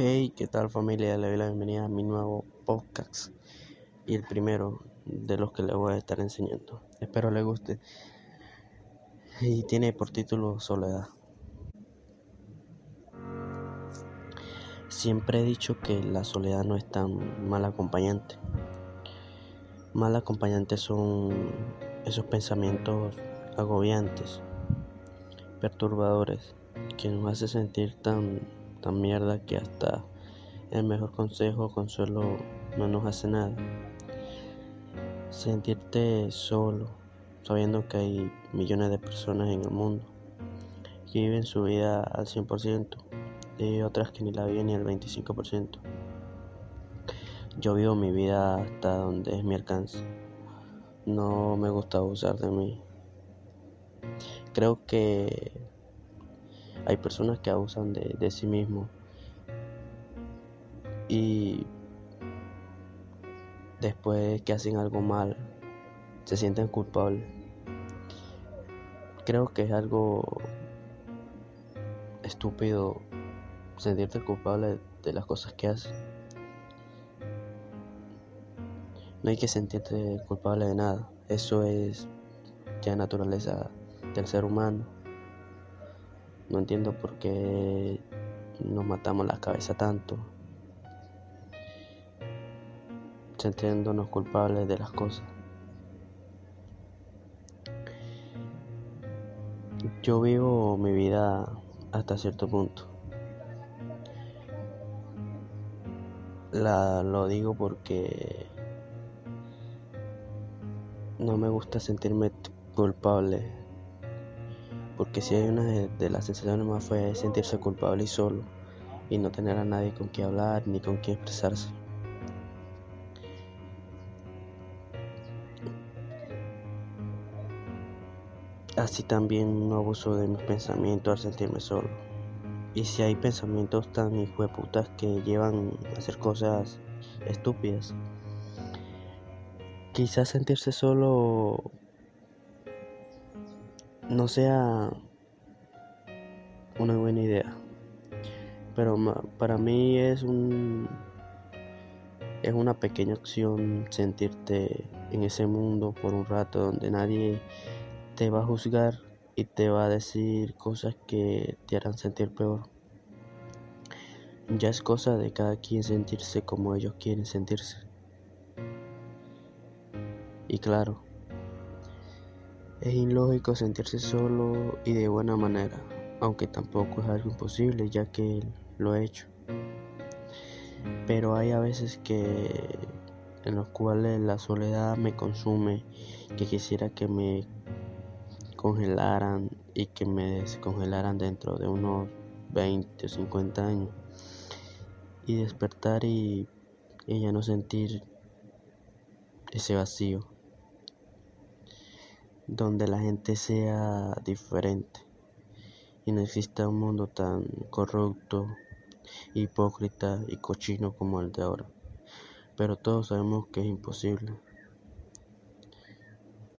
Hey, ¿qué tal familia? Le doy la bienvenida a mi nuevo podcast y el primero de los que les voy a estar enseñando. Espero les guste. Y tiene por título Soledad. Siempre he dicho que la soledad no es tan mal acompañante. Mal acompañante son esos pensamientos agobiantes, perturbadores, que nos hace sentir tan tan mierda que hasta el mejor consejo o consuelo no nos hace nada. Sentirte solo, sabiendo que hay millones de personas en el mundo que viven su vida al 100% y otras que ni la viven ni al 25%. Yo vivo mi vida hasta donde es mi alcance. No me gusta abusar de mí. Creo que hay personas que abusan de, sí mismos y después que hacen algo mal se sienten culpables. Creo que es algo estúpido sentirte culpable de las cosas que haces. No hay que sentirte culpable de nada. Eso es ya naturaleza del ser humano. No entiendo por qué nos matamos la cabeza tanto, sintiéndonos culpables de las cosas. Yo vivo mi vida hasta cierto punto. La, lo digo porque no me gusta sentirme culpable porque si hay una de, las sensaciones más feas es sentirse culpable y solo y no tener a nadie con quien hablar ni con quien expresarse. Así también no abuso de mis pensamientos al sentirme solo. Y si hay pensamientos tan hijueputas que llevan a hacer cosas estúpidas, quizás sentirse solo no sea una buena idea. Pero para mí es un es una pequeña opción sentirte en ese mundo por un rato donde nadie te va a juzgar y te va a decir cosas que te harán sentir peor. Ya es cosa de cada quien sentirse como ellos quieren sentirse. Y claro, es ilógico sentirse solo y de buena manera, aunque tampoco es algo imposible ya que lo he hecho. Pero hay a veces que en los cuales la soledad me consume, que quisiera que me congelaran y que me descongelaran dentro de unos 20 o 50 años y despertar y, y ya no sentir ese vacío donde la gente sea diferente y no exista un mundo tan corrupto, hipócrita y cochino como el de ahora. Pero todos sabemos que es imposible.